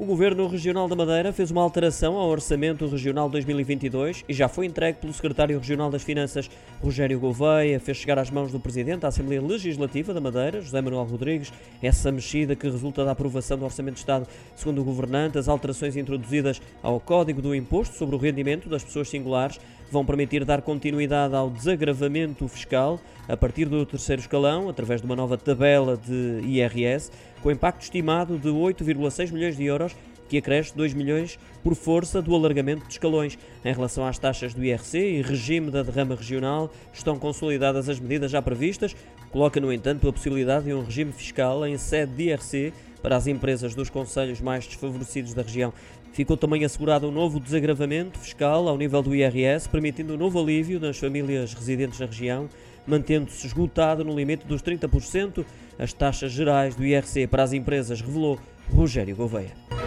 O Governo Regional da Madeira fez uma alteração ao Orçamento Regional 2022 e já foi entregue pelo Secretário Regional das Finanças, Rogério Gouveia. Fez chegar às mãos do Presidente da Assembleia Legislativa da Madeira, José Manuel Rodrigues, essa mexida que resulta da aprovação do Orçamento de Estado. Segundo o governante, as alterações introduzidas ao Código do Imposto sobre o Rendimento das Pessoas Singulares vão permitir dar continuidade ao desagravamento fiscal a partir do terceiro escalão, através de uma nova tabela de IRS, com impacto estimado de 8,6 milhões de euros que acresce 2 milhões por força do alargamento de escalões. Em relação às taxas do IRC e regime da derrama regional, estão consolidadas as medidas já previstas. Coloca, no entanto, a possibilidade de um regime fiscal em sede de IRC para as empresas dos conselhos mais desfavorecidos da região. Ficou também assegurado um novo desagravamento fiscal ao nível do IRS, permitindo um novo alívio nas famílias residentes na região, mantendo-se esgotado no limite dos 30% as taxas gerais do IRC para as empresas, revelou Rogério Gouveia.